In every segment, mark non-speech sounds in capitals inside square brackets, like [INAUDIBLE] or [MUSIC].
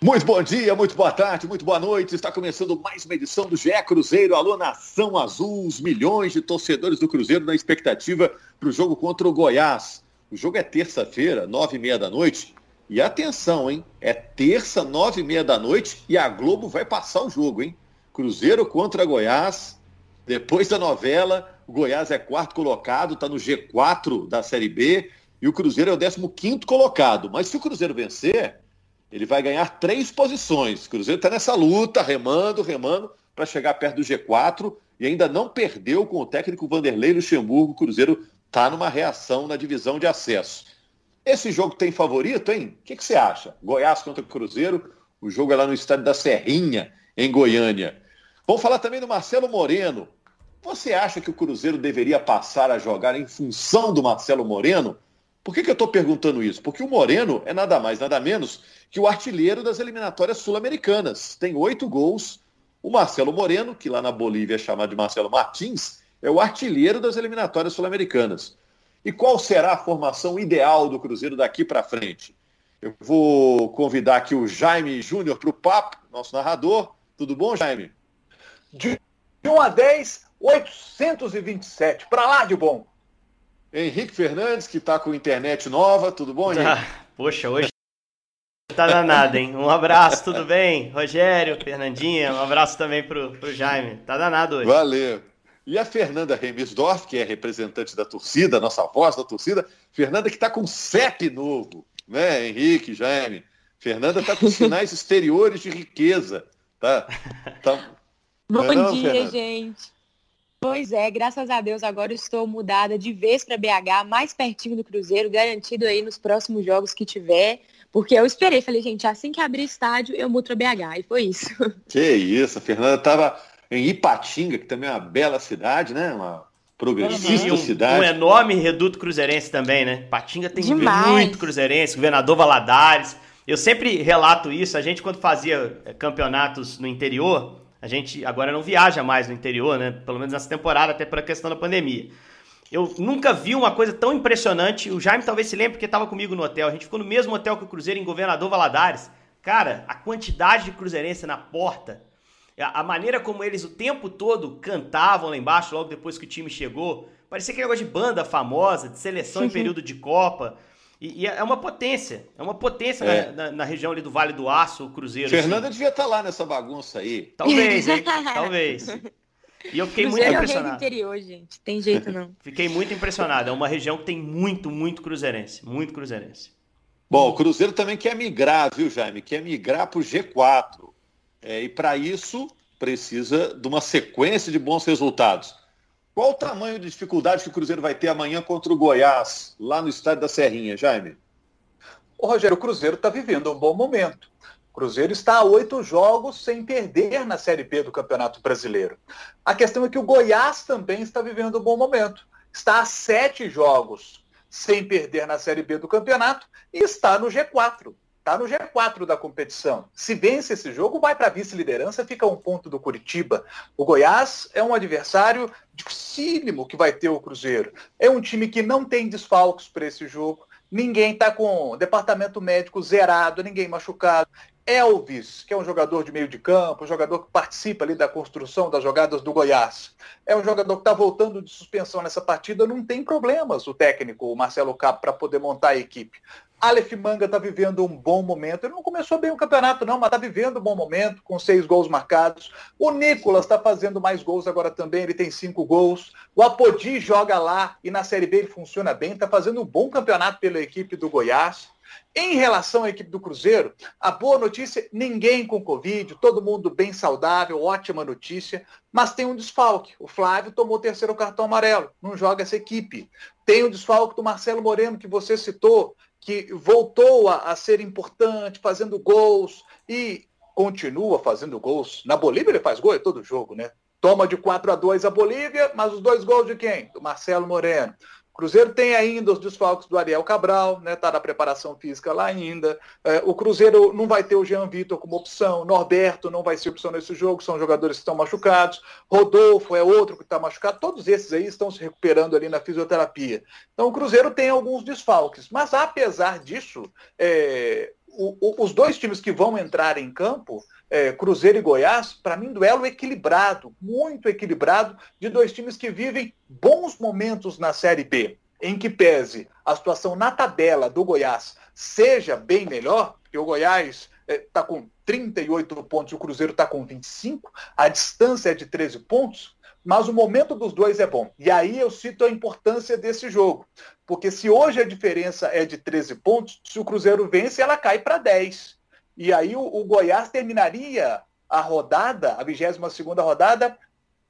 Muito bom dia, muito boa tarde, muito boa noite. Está começando mais uma edição do GE Cruzeiro. Alô, Nação Azul, os milhões de torcedores do Cruzeiro na expectativa para o jogo contra o Goiás. O jogo é terça-feira, nove e meia da noite. E atenção, hein? É terça, nove e meia da noite e a Globo vai passar o jogo, hein? Cruzeiro contra Goiás. Depois da novela, o Goiás é quarto colocado, está no G4 da Série B e o Cruzeiro é o décimo quinto colocado. Mas se o Cruzeiro vencer, ele vai ganhar três posições. O Cruzeiro está nessa luta, remando, remando, para chegar perto do G4 e ainda não perdeu com o técnico Vanderlei Luxemburgo. O Cruzeiro está numa reação na divisão de acesso. Esse jogo tem favorito, hein? O que, você acha? Goiás contra o Cruzeiro. O jogo é lá no estádio da Serrinha, em Goiânia. Vamos falar também do Marcelo Moreno. Você acha que o Cruzeiro deveria passar a jogar em função do Marcelo Moreno? Por que, que eu estou perguntando isso? Porque o Moreno é nada mais, nada menos que o artilheiro das eliminatórias sul-americanas. Tem oito gols. O Marcelo Moreno, que lá na Bolívia é chamado de Marcelo Martins, é o artilheiro das eliminatórias sul-americanas. E qual será a formação ideal do Cruzeiro daqui para frente? Eu vou convidar aqui o Jaime Júnior para o papo, nosso narrador. Tudo bom, Jaime? De 1 a 10, 827. Para lá de bom. Henrique Fernandes, que está com internet nova. Tudo bom, Henrique? Ah, poxa, hoje tá danado, hein? Um abraço, tudo bem? Rogério, Fernandinha, um abraço também pro, pro Jaime. Tá danado hoje. Valeu. E a Fernanda Remisdorf, que é representante da torcida, nossa voz da torcida, Fernanda que está com CEP novo, né, Henrique, Jaime? Fernanda está com [LAUGHS] sinais exteriores de riqueza, tá? tá... Bom não, é dia, Fernanda? gente. Pois é, graças a Deus agora estou mudada de vez para BH, mais pertinho do Cruzeiro, garantido aí nos próximos jogos que tiver. Porque eu esperei, falei, gente, assim que abrir estádio, eu mudo para BH. E foi isso. [LAUGHS] Que isso, a Fernanda estava em Ipatinga, que também é uma bela cidade, né? Uma progressista um, cidade. Um enorme reduto cruzeirense também, né? Ipatinga tem Demais. muito cruzeirense, governador Valadares. Eu sempre relato isso, a gente quando fazia eh, campeonatos no interior, a gente agora não viaja mais no interior, né? Pelo menos nessa temporada, até por a questão da pandemia. Eu nunca vi uma coisa tão impressionante. O Jaime talvez se lembre porque estava comigo no hotel. A gente ficou no mesmo hotel que o Cruzeiro, em Governador Valadares. Cara, a quantidade de cruzeirense na porta, a maneira como eles o tempo todo cantavam lá embaixo, logo depois que o time chegou, parecia aquele negócio de banda famosa, de seleção em [LAUGHS] período de Copa. E, e, é uma potência, é uma potência é. na, na, na, região ali do Vale do Aço, o Cruzeiro. Fernanda assim. devia estar tá lá nessa bagunça aí. Talvez, hein? [LAUGHS] Talvez. E eu fiquei muito é impressionado. É interior, gente. Tem jeito não. Fiquei muito impressionado. É uma região que tem muito, muito cruzeirense. Muito cruzeirense. Bom, o Cruzeiro também quer migrar, viu, Jaime? Quer migrar para o G4. É, e para isso precisa de uma sequência de bons resultados. Qual o tamanho de dificuldade que o Cruzeiro vai ter amanhã contra o Goiás, lá no estádio da Serrinha, Jaime? O Rogério, o Cruzeiro está vivendo um bom momento. O Cruzeiro está a oito jogos sem perder na Série B do Campeonato Brasileiro. A questão é que o Goiás também está vivendo um bom momento. Está a sete jogos sem perder na Série B do campeonato e está no G4 está no G4 da competição. Se vence esse jogo, vai para a vice-liderança, fica um ponto do Curitiba. O Goiás é um adversário dificílimo que vai ter o Cruzeiro. É um time que não tem desfalques para esse jogo. Ninguém está com departamento médico zerado, ninguém machucado. Elvis, que é um jogador de meio de campo, um jogador que participa ali da construção das jogadas do Goiás. É um jogador que está voltando de suspensão nessa partida, não tem problemas o técnico, o Marcelo Capo, para poder montar a equipe. Aleph Manga está vivendo um bom momento. Ele não começou bem o campeonato, não, mas está vivendo um bom momento, com seis gols marcados. O Nicolas está fazendo mais gols agora também, ele tem cinco gols. O Apodi joga lá e na Série B ele funciona bem, está fazendo um bom campeonato pela equipe do Goiás. Em relação à equipe do Cruzeiro, a boa notícia, ninguém com Covid, todo mundo bem saudável, ótima notícia, mas tem um desfalque. O Flávio tomou o terceiro cartão amarelo, não joga essa equipe. Tem o desfalque do Marcelo Moreno, que você citou, que voltou a, a ser importante, fazendo gols e continua fazendo gols. Na Bolívia ele faz gol em todo jogo, né? Toma de 4 a 2 a Bolívia, mas os dois gols de quem? Do Marcelo Moreno. Cruzeiro tem ainda os desfalques do Ariel Cabral, né? Tá na preparação física lá ainda. É, o Cruzeiro não vai ter o Jean Vitor como opção. Norberto não vai ser opção nesse jogo, são jogadores que estão machucados. Rodolfo é outro que está machucado. Todos esses aí estão se recuperando ali na fisioterapia. Então o Cruzeiro tem alguns desfalques. Mas apesar disso, é, o, os dois times que vão entrar em campo, é, Cruzeiro e Goiás, para mim, duelo equilibrado, muito equilibrado, de dois times que vivem bons momentos na Série B, em que pese a situação na tabela do Goiás seja bem melhor, porque o Goiás está é, com 38 pontos e o Cruzeiro está com 25, a distância é de 13 pontos, mas o momento dos dois é bom. E aí eu cito a importância desse jogo. Porque se hoje a diferença é de 13 pontos, se o Cruzeiro vence, ela cai para 10. E aí o, o, Goiás terminaria a rodada, a 22 rodada,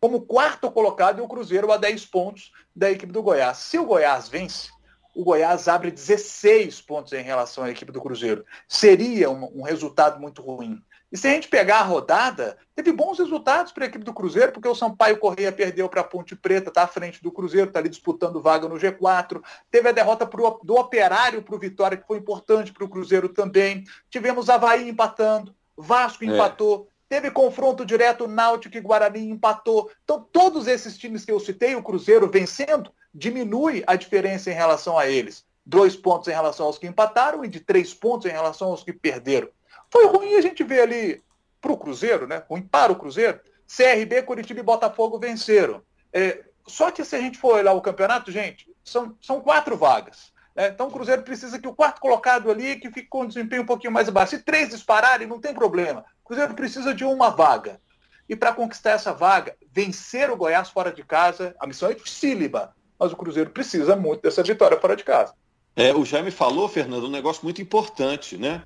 como quarto colocado e o Cruzeiro a 10 pontos da equipe do Goiás. Se o Goiás vence, o Goiás abre 16 pontos em relação à equipe do Cruzeiro. Seria um, um resultado muito ruim. E se a gente pegar a rodada, teve bons resultados para a equipe do Cruzeiro, porque o Sampaio Correia perdeu para a Ponte Preta, está à frente do Cruzeiro, está ali disputando vaga no G4. Teve a derrota pro, do Operário para o Vitória, que foi importante para o Cruzeiro também. Tivemos Havaí empatando, Vasco é. empatou. Teve confronto direto, Náutico e Guarani empatou. Então, todos esses times que eu citei, o Cruzeiro vencendo, diminui a diferença em relação a eles. Dois pontos em relação aos que empataram e de três pontos em relação aos que perderam. Foi ruim a gente ver ali para o Cruzeiro, né? Ruim para o Cruzeiro. CRB, Curitiba e Botafogo venceram. É, só que se a gente for olhar o campeonato, gente, são, são quatro vagas. Né? Então o Cruzeiro precisa que o quarto colocado ali, que fique com um desempenho um pouquinho mais baixo. Se três dispararem, não tem problema. O Cruzeiro precisa de uma vaga. E para conquistar essa vaga, vencer o Goiás fora de casa, a missão é dificílima, mas o Cruzeiro precisa muito dessa vitória fora de casa. É, o Jaime falou, Fernando, um negócio muito importante, né?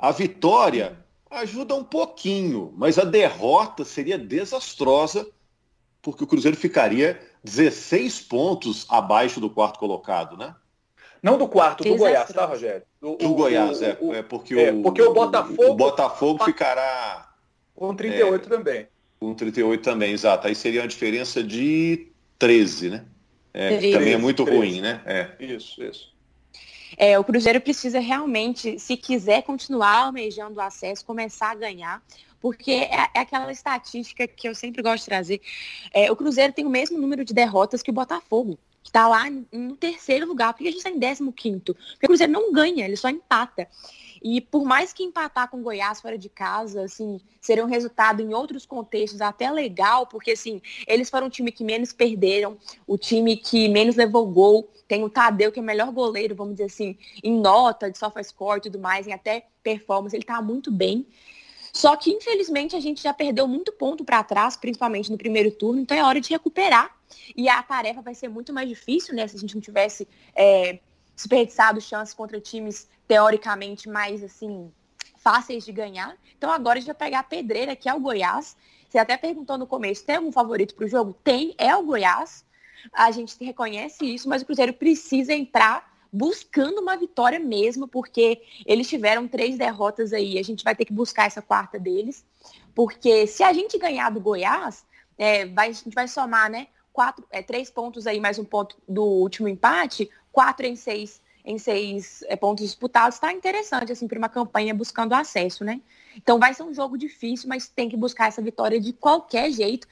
A vitória ajuda um pouquinho, mas a derrota seria desastrosa, porque o Cruzeiro ficaria 16 pontos abaixo do quarto colocado, né? Não do quarto, do Goiás, tá, Rogério? Do, do o, Goiás, o, é, o, é, porque, é, o, porque o Botafogo. O Botafogo ficará. Com 38 é, também. Com 38 também, exato. Aí seria uma diferença de 13, né? É, 13, também é muito 13. ruim, né? É. Isso, isso. É, o Cruzeiro precisa realmente, se quiser continuar almejando o acesso, começar a ganhar, porque é, é, aquela estatística que eu sempre gosto de trazer. É, o Cruzeiro tem o mesmo número de derrotas que o Botafogo, que está lá no terceiro lugar. Por que a gente está em décimo quinto? Porque o Cruzeiro não ganha, ele só empata. E por mais que empatar com Goiás fora de casa, assim, seria um resultado em outros contextos até legal, porque assim, eles foram o time que menos perderam, o time que menos levou gol. Tem o Tadeu, que é o melhor goleiro, vamos dizer assim, em nota de score e tudo mais, em até performance, ele tá muito bem. Só que, infelizmente, a gente já perdeu muito ponto para trás, principalmente no primeiro turno, então é hora de recuperar. E a tarefa vai ser muito mais difícil, né? Se a gente não tivesse é, desperdiçado chances contra times teoricamente mais assim fáceis de ganhar. Então agora a gente vai pegar a pedreira, que é o Goiás. Você até perguntou no começo, tem algum favorito para o jogo? Tem, é o Goiás. A gente reconhece isso, mas o Cruzeiro precisa entrar buscando uma vitória mesmo, porque eles tiveram três derrotas aí. A gente vai ter que buscar essa quarta deles, porque se a gente ganhar do Goiás, é, vai, a gente vai somar, né? Quatro, é, três pontos aí, mais um ponto do último empate, quatro em seis em seis é, pontos disputados, está interessante, assim, para uma campanha buscando acesso, né? Então vai ser um jogo difícil, mas tem que buscar essa vitória de qualquer jeito.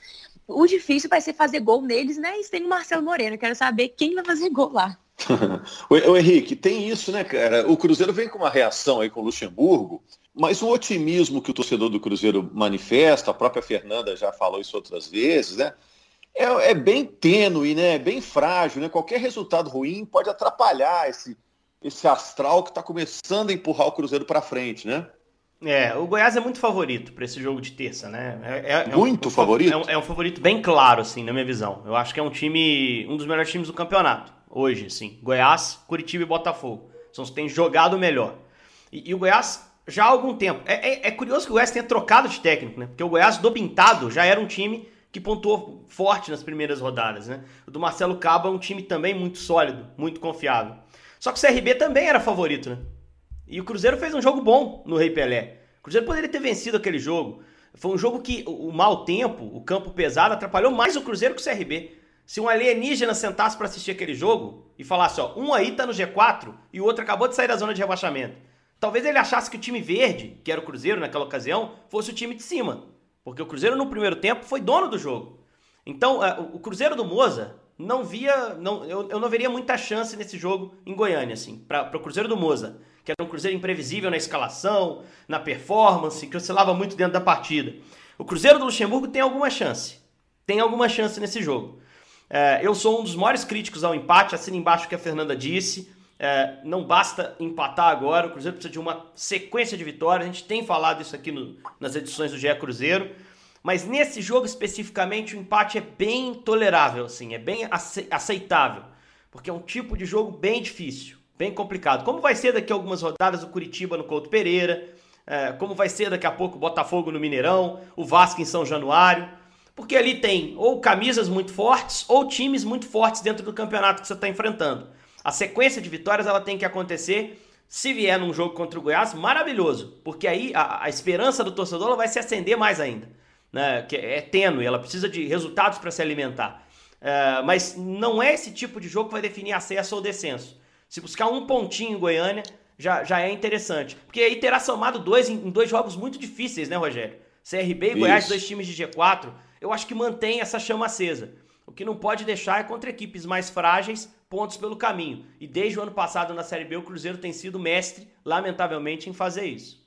O difícil vai ser fazer gol neles, né? E tem o Marcelo Moreno. Quero saber quem vai fazer gol lá. [LAUGHS] o Henrique, tem isso, né, cara? O Cruzeiro vem com uma reação aí com o Luxemburgo, mas o otimismo que o torcedor do Cruzeiro manifesta, a própria Fernanda já falou isso outras vezes, né? É, é bem tênue, né? É bem frágil, né? Qualquer resultado ruim pode atrapalhar esse, esse astral que está começando a empurrar o Cruzeiro para frente, né? É, o Goiás é muito favorito para esse jogo de terça, né? É, é, muito é um, favorito? É um, é um, favorito bem claro, assim, na minha visão. Eu acho que é um time, um dos melhores times do campeonato hoje, assim. Goiás, Curitiba e Botafogo. São os que têm jogado melhor. E, e o Goiás já há algum tempo. É, é, é, curioso que o Goiás tenha trocado de técnico, né? Porque o Goiás do Pintado já era um time que pontuou forte nas primeiras rodadas, né? O do Marcelo Cabo é um time também muito sólido, muito confiável. Só que o CRB também era favorito, né? E o Cruzeiro fez um jogo bom no Rei Pelé. O Cruzeiro poderia ter vencido aquele jogo. Foi um jogo que o mau tempo, o campo pesado, atrapalhou mais o Cruzeiro que o CRB. Se um alienígena sentasse para assistir aquele jogo e falasse, ó, um aí tá no G4 e o outro acabou de sair da zona de rebaixamento. Talvez ele achasse que o time verde, que era o Cruzeiro naquela ocasião, fosse o time de cima. Porque o Cruzeiro no primeiro tempo foi dono do jogo. Então, é, o Cruzeiro do Moza não via. Não, eu, eu não veria muita chance nesse jogo em Goiânia, assim, para o Cruzeiro do Moza que era um Cruzeiro imprevisível na escalação, na performance, que oscilava muito dentro da partida. O Cruzeiro do Luxemburgo tem alguma chance. Tem alguma chance nesse jogo. É, eu sou um dos maiores críticos ao empate, assino embaixo o que a Fernanda disse. É, não basta empatar agora, o Cruzeiro precisa de uma sequência de vitórias. A gente tem falado isso aqui no, nas edições do GE Cruzeiro. Mas nesse jogo especificamente, o empate é bem tolerável, assim, é bem aceitável. Porque é um tipo de jogo bem difícil, bem complicado. Como vai ser daqui a algumas rodadas o Curitiba no Couto Pereira, é, como vai ser daqui a pouco o Botafogo no Mineirão, o Vasco em São Januário. Porque ali tem ou camisas muito fortes ou times muito fortes dentro do campeonato que você está enfrentando. A sequência de vitórias ela tem que acontecer. Se vier num jogo contra o Goiás, maravilhoso, porque aí a, a esperança do torcedor vai se acender mais ainda. Né? Que é tênue, ela precisa de resultados para se alimentar. É, mas não é esse tipo de jogo que vai definir acesso ou descenso. Se buscar um pontinho em Goiânia, já, já é interessante. Porque aí terá somado dois em, em dois jogos muito difíceis, né, Rogério? CRB e Isso. Goiás, dois times de G4 eu acho que mantém essa chama acesa. O que não pode deixar é contra equipes mais frágeis, pontos pelo caminho. E desde o ano passado na Série B, o Cruzeiro tem sido mestre, lamentavelmente, em fazer isso.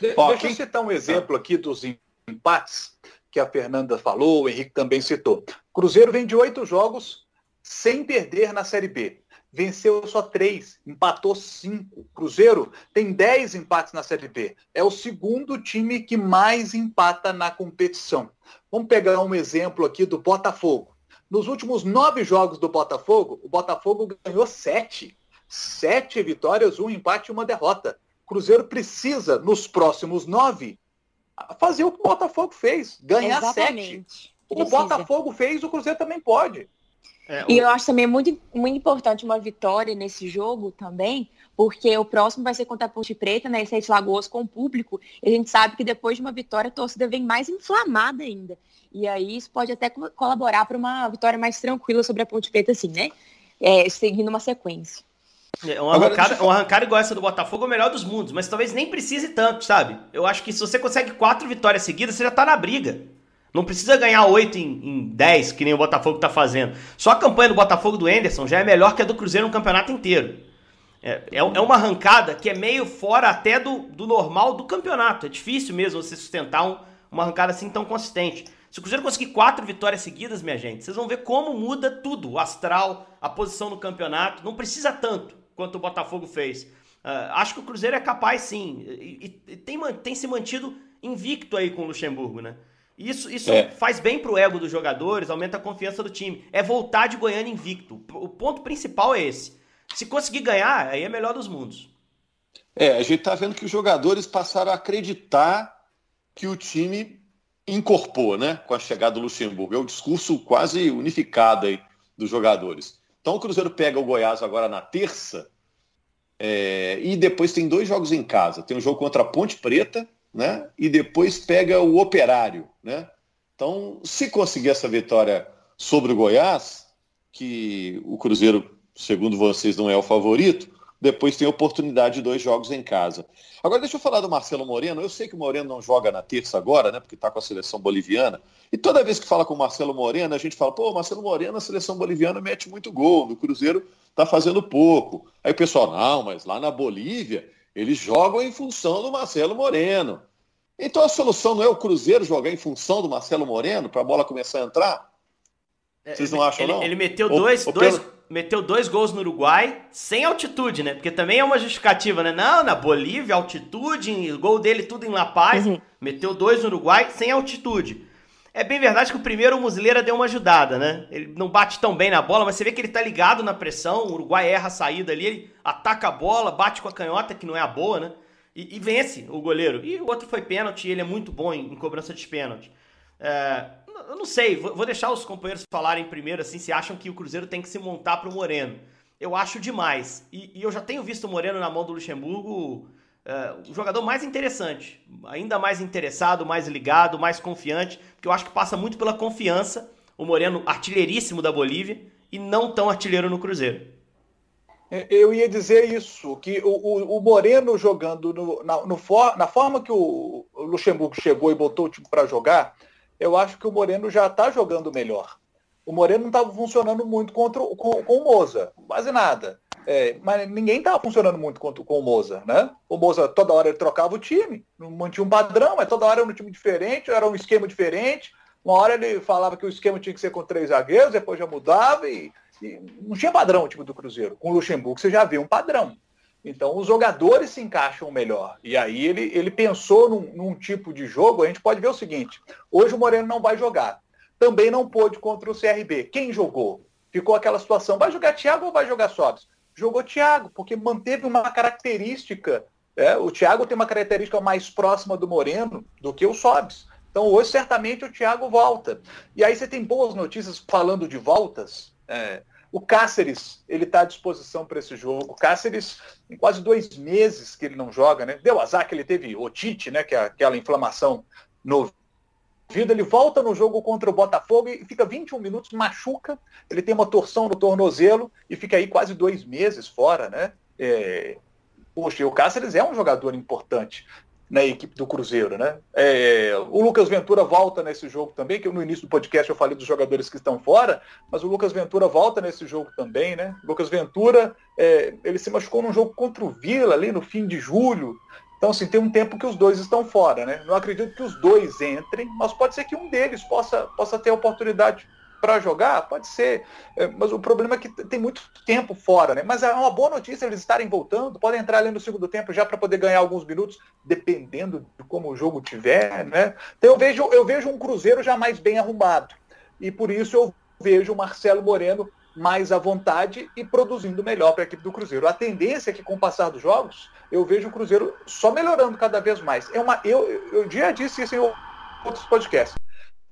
De Ó, deixa eu citar um exemplo aqui dos empates que a Fernanda falou, o Henrique também citou. Cruzeiro vem de oito jogos sem perder na Série B. Venceu só três, empatou cinco. Cruzeiro tem dez empates na Série B. É o segundo time que mais empata na competição. Vamos pegar um exemplo aqui do Botafogo. Nos últimos nove jogos do Botafogo, o Botafogo ganhou sete. Sete vitórias, um empate e uma derrota. O Cruzeiro precisa, nos próximos nove, fazer o que o Botafogo fez, ganhar Exatamente. sete. O o Botafogo fez, o Cruzeiro também pode. É, o... E eu acho também muito, muito importante uma vitória nesse jogo também, porque o próximo vai ser contra a Ponte Preta, né, Sete Lagoas com o público, e a gente sabe que depois de uma vitória a torcida vem mais inflamada ainda. E aí isso pode até colaborar para uma vitória mais tranquila sobre a Ponte Preta, assim, né? É, seguindo uma sequência. É, uma, arrancada, uma arrancada igual essa do Botafogo é o melhor dos mundos, mas talvez nem precise tanto, sabe? Eu acho que se você consegue quatro vitórias seguidas, você já tá na briga. Não precisa ganhar 8 em, em que nem o Botafogo está fazendo. Só a campanha do Botafogo do Enderson já é melhor que a do Cruzeiro no campeonato inteiro. É, é, é uma arrancada que é meio fora até do, do normal do campeonato. É difícil mesmo você sustentar um, uma arrancada assim tão consistente. Se o Cruzeiro conseguir quatro vitórias seguidas, minha gente, vocês vão ver como muda tudo. O astral, a posição no campeonato. Não precisa tanto quanto o Botafogo fez. Uh, acho que o Cruzeiro é capaz sim. E, e, e tem, tem se mantido invicto aí com o Luxemburgo, né? Isso, isso é. faz bem pro ego dos jogadores, aumenta a confiança do time. É voltar de Goiânia invicto. O ponto principal é esse. Se conseguir ganhar, aí é melhor dos mundos. É, a gente tá vendo que os jogadores passaram a acreditar que o time incorporou, né, com a chegada do Luxemburgo. É o discurso quase unificado aí dos jogadores. Então o Cruzeiro pega o Goiás agora na terça é, e depois tem dois jogos em casa. Tem um jogo contra a Ponte Preta né? E depois pega o Operário, né? Então, se conseguir essa vitória sobre o Goiás, que o Cruzeiro, segundo vocês, não é o favorito, depois tem a oportunidade de dois jogos em casa. Agora, deixa eu falar do Marcelo Moreno. Eu sei que o Moreno não joga na terça agora, né? Porque está com a seleção boliviana. E toda vez que fala com o Marcelo Moreno, a gente fala, pô, Marcelo Moreno, a seleção boliviana mete muito gol, o Cruzeiro está fazendo pouco. Aí o pessoal, não, mas lá na Bolívia eles jogam em função do Marcelo Moreno. Então a solução não é o Cruzeiro jogar em função do Marcelo Moreno para a bola começar a entrar? É, Vocês não acham, ele, não? Ele meteu dois, dois, pelo... meteu dois gols no Uruguai sem altitude, né? Porque também é uma justificativa, né? Não, na Bolívia, altitude, gol dele tudo em La Paz. Uhum. Meteu dois no Uruguai sem altitude. É bem verdade que o primeiro o Muslera deu uma ajudada, né? Ele não bate tão bem na bola, mas você vê que ele tá ligado na pressão. O Uruguai erra a saída ali, ele ataca a bola, bate com a canhota, que não é a boa, né? E, e vence o goleiro. E o outro foi pênalti, ele é muito bom em, em cobrança de pênalti. É, eu não sei, vou, deixar os companheiros falarem primeiro, assim, se acham que o Cruzeiro tem que se montar pro Moreno. Eu acho demais. E, e eu já tenho visto o Moreno na mão do Luxemburgo uh, o jogador mais interessante, ainda mais interessado, mais ligado, mais confiante, porque eu acho que passa muito pela confiança. O Moreno, artilheiríssimo da Bolívia, e não tão artilheiro no Cruzeiro. É, eu ia dizer isso, que o, o, o Moreno jogando no, na, no for, na forma que o, Luxemburgo chegou e botou o time para jogar, eu acho que o Moreno já está jogando melhor. O Moreno não estava funcionando muito contra, com, com o Moza, quase nada. É, mas ninguém estava funcionando muito com, com o Moza, né? O Moza toda hora ele trocava o time, não mantinha um padrão, mas toda hora era um time diferente, era um esquema diferente. Uma hora ele falava que o esquema tinha que ser com três zagueiros, depois já mudava e, e não tinha padrão o time do Cruzeiro. Com o Luxemburgo você já vê um padrão. Então os jogadores se encaixam melhor. E aí ele, ele pensou num, num tipo de jogo, a gente pode ver o seguinte, hoje o Moreno não vai jogar. Também não pôde contra o CRB. Quem jogou? Ficou aquela situação, vai jogar Thiago ou vai jogar Sobs? jogou Thiago, porque manteve uma característica. É, o Thiago tem uma característica mais próxima do Moreno do que o Sobs. Então hoje certamente o Thiago volta. E aí você tem boas notícias falando de voltas. É, o Cáceres, ele está à disposição para esse jogo. O Cáceres, em quase dois meses que ele não joga, né? Deu azar que ele teve otite, né? Que é aquela inflamação no vida, ele volta no jogo contra o Botafogo e fica 21 minutos, machuca, ele tem uma torção no tornozelo e fica aí quase dois meses fora, né? É... Poxa, o Cáceres é um jogador importante na equipe do Cruzeiro, né? É... o Lucas Ventura volta nesse jogo também, que no início do podcast eu falei dos jogadores que estão fora, mas o Lucas Ventura volta nesse jogo também, né? O Lucas Ventura, é... ele se machucou num jogo contra o Vila ali no fim de julho, então, assim, tem um tempo que os dois estão fora, né? Não acredito que os dois entrem, mas pode ser que um deles possa, possa ter a oportunidade para jogar, pode ser. É, mas o problema é que tem muito tempo fora, né? Mas é uma boa notícia eles estarem voltando, podem entrar ali no segundo tempo já para poder ganhar alguns minutos, dependendo de como o jogo tiver, né? Então eu vejo, eu vejo um Cruzeiro já mais bem arrumado. E por isso eu vejo o Marcelo Moreno mais à vontade e produzindo melhor para a equipe do Cruzeiro. A tendência é que, com o passar dos jogos, eu vejo o Cruzeiro só melhorando cada vez mais. É uma, eu, eu já disse isso em outros podcasts.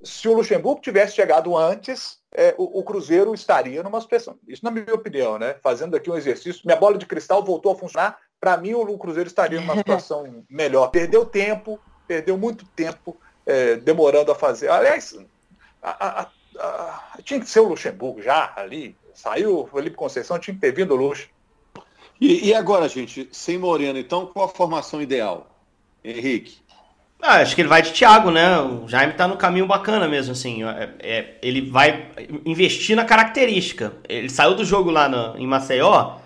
Se o Luxemburgo tivesse chegado antes, é, o, o, Cruzeiro estaria numa situação. Isso na minha opinião, né? Fazendo aqui um exercício, minha bola de cristal voltou a funcionar. Para mim, o Cruzeiro estaria numa [LAUGHS] situação melhor. Perdeu tempo, perdeu muito tempo é, demorando a fazer. Aliás, a, a, a, tinha que ser o Luxemburgo já ali. Saiu o Felipe Conceição, tinha que ter vindo o Luxo. E, e, agora, gente, sem Moreno, então qual a formação ideal? Henrique? Ah, acho que ele vai de Thiago, né? O Jaime tá no caminho bacana mesmo, assim. É, é, ele vai investir na característica. Ele saiu do jogo lá no, em Maceió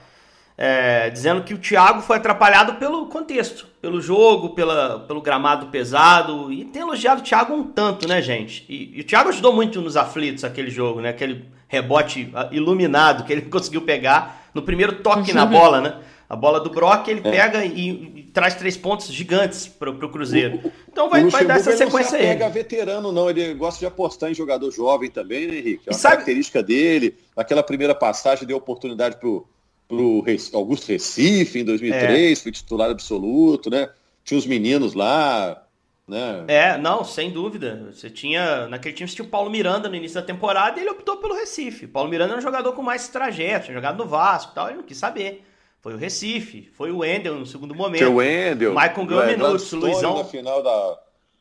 é, dizendo que o Thiago foi atrapalhado pelo contexto, pelo jogo, pela, pelo gramado pesado. E tem elogiado o Thiago um tanto, né, gente? E, e o Thiago ajudou muito nos aflitos aquele jogo, né? Aquele rebote ah, iluminado que ele [LAUGHS] conseguiu pegar no primeiro toque na bola, né? A bola do Brock ele é. pega e, e, traz três pontos gigantes para o Cruzeiro. Então vai, vai dar essa sequência aí. Ele não pega veterano, não. Ele gosta de apostar em jogador jovem também, né, Henrique? É uma característica dele. Naquela primeira passagem deu oportunidade para o Augusto Recife em 2003, é. foi titular absoluto, né? Tinha os meninos lá, né? É, não, sem dúvida. Você tinha. Naquele time você tinha o Paulo Miranda no início da temporada e ele optou pelo Recife. O Paulo Miranda era um jogador com mais trajeto, tinha jogado no Vasco e tal, ele não quis saber. Foi o Recife, foi o Wendel no segundo momento. Foi o Wendel. Maicon ganhou minutos, o Luizão. Na final da,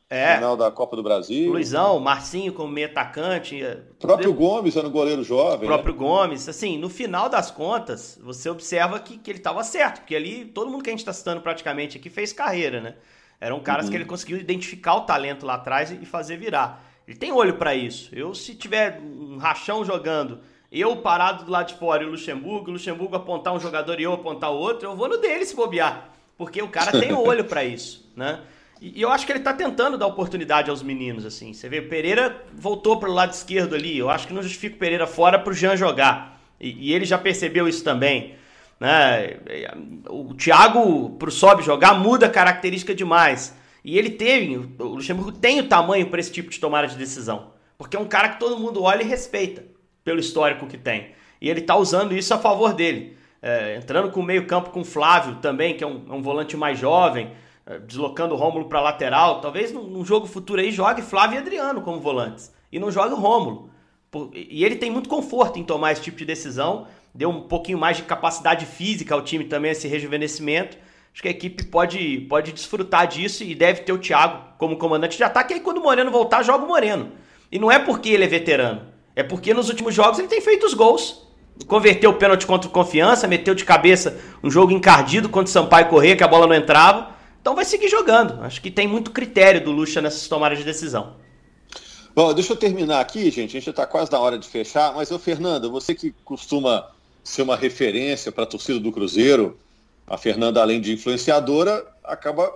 é. final da Copa do Brasil. Luizão, Marcinho como meio atacante. O próprio Gomes era um goleiro jovem. O próprio né? Gomes. Assim, no final das contas, você observa que, que ele estava certo, porque ali todo mundo que a gente está citando praticamente aqui fez carreira, né? Eram caras uhum. que ele conseguiu identificar o talento lá atrás e fazer virar. Ele tem olho para isso. Eu, se tiver um rachão jogando, eu parado do lado de fora e o Luxemburgo, o Luxemburgo apontar um jogador e eu apontar o outro, eu vou no dele se bobear. Porque o cara tem olho para isso, [LAUGHS] né? E, eu acho que ele tá tentando dar oportunidade aos meninos, assim. Você vê, o Pereira voltou pro lado esquerdo ali. Eu acho que não justifica o Pereira fora pro Jean jogar. E, e ele já percebeu isso também. Né? O Thiago, pro Sobe jogar, muda a característica demais. E ele tem, o Luxemburgo tem o tamanho para esse tipo de tomada de decisão. Porque é um cara que todo mundo olha e respeita, pelo histórico que tem. E ele tá usando isso a favor dele. É, entrando com o meio-campo com o Flávio também, que é um, é um volante mais jovem, é, deslocando o Rômulo para lateral. Talvez num, num, jogo futuro aí jogue Flávio e Adriano como volantes. E não jogue o Rômulo. E ele tem muito conforto em tomar esse tipo de decisão deu um pouquinho mais de capacidade física ao time também, esse rejuvenescimento. Acho que a equipe pode, pode desfrutar disso e deve ter o Thiago como comandante de ataque. E aí, quando o Moreno voltar, joga o Moreno. E não é porque ele é veterano, é porque nos últimos jogos ele tem feito os gols. Converteu o pênalti contra o Confiança, meteu de cabeça um jogo encardido contra o Sampaio Corrêa, que a bola não entrava. Então vai seguir jogando. Acho que tem muito critério do Lucha nessas tomadas de decisão. Bom, deixa eu terminar aqui, gente. A gente está quase na hora de fechar, mas eu, Fernanda, você que costuma ser uma referência para a torcida do Cruzeiro, a Fernanda, além de influenciadora, acaba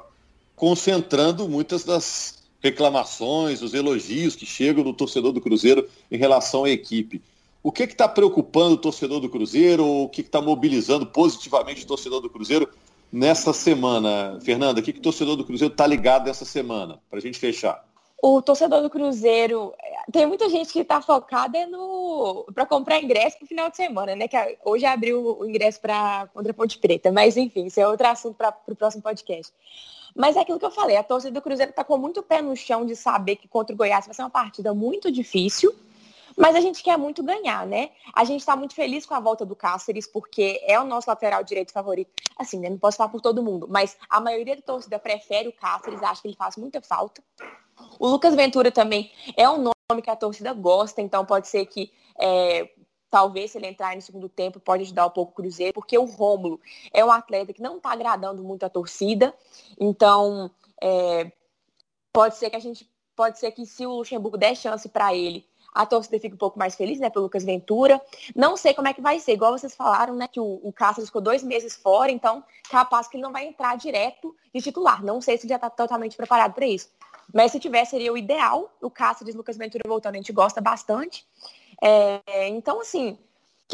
concentrando muitas das reclamações, os elogios que chegam do torcedor do Cruzeiro em relação à equipe. O que está preocupando o torcedor do Cruzeiro o que está mobilizando positivamente o torcedor do Cruzeiro nessa semana? Fernanda, o que, que o torcedor do Cruzeiro está ligado nessa semana, para a gente fechar? O torcedor do Cruzeiro, tem muita gente que está focada no para comprar ingresso para o final de semana, né? Que hoje abriu o ingresso para contra Ponte Preta, mas enfim, isso é outro assunto para o próximo podcast. Mas é aquilo que eu falei, a torcida do Cruzeiro está com muito pé no chão de saber que contra o Goiás vai ser uma partida muito difícil, mas a gente quer muito ganhar, né? A gente está muito feliz com a volta do Cáceres, porque é o nosso lateral direito favorito. Assim, né? Não posso falar por todo mundo, mas a maioria da torcida prefere o Cáceres, acha que ele faz muita falta. O Lucas Ventura também é um nome que a torcida gosta, então pode ser que é, talvez se ele entrar no segundo tempo pode ajudar um pouco o Cruzeiro, porque o Rômulo é um atleta que não está agradando muito a torcida, então é, pode ser que a gente pode ser que se o Luxemburgo der chance para ele, a torcida fique um pouco mais feliz, né, pelo Lucas Ventura. Não sei como é que vai ser, igual vocês falaram, né, que o, o Cáceres ficou dois meses fora, então capaz que ele não vai entrar direto de titular. Não sei se ele já está totalmente preparado para isso. Mas se tiver, seria o ideal. O Cáceres, Lucas Ventura voltando, a gente gosta bastante. É, então, assim,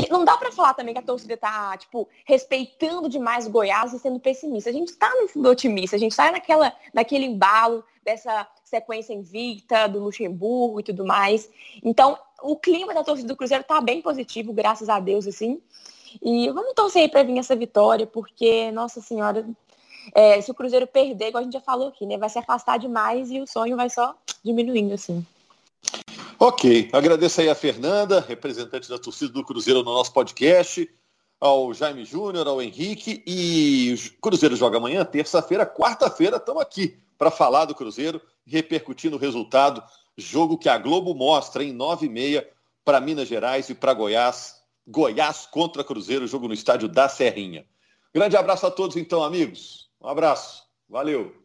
não dá para falar também que a torcida tá, tipo, respeitando demais o Goiás e sendo pessimista. A gente está no otimista, a gente está naquela, naquele embalo dessa sequência invicta do Luxemburgo e tudo mais. Então, o clima da torcida do Cruzeiro tá bem positivo, graças a Deus, assim. E vamos torcer aí para vir essa vitória, porque, nossa senhora, é, se o Cruzeiro perder, igual a gente já falou aqui, né, vai se afastar demais e o sonho vai só diminuindo, assim. Ok, agradeço aí a Fernanda, representante da torcida do Cruzeiro no nosso podcast, ao Jaime Júnior, ao Henrique e o Cruzeiro joga amanhã, terça-feira, quarta-feira, estamos aqui para falar do Cruzeiro, repercutindo o resultado, jogo que a Globo mostra em 9 e meia para Minas Gerais e para Goiás, Goiás contra Cruzeiro, jogo no estádio da Serrinha. Grande abraço a todos então, amigos. Um abraço. Valeu.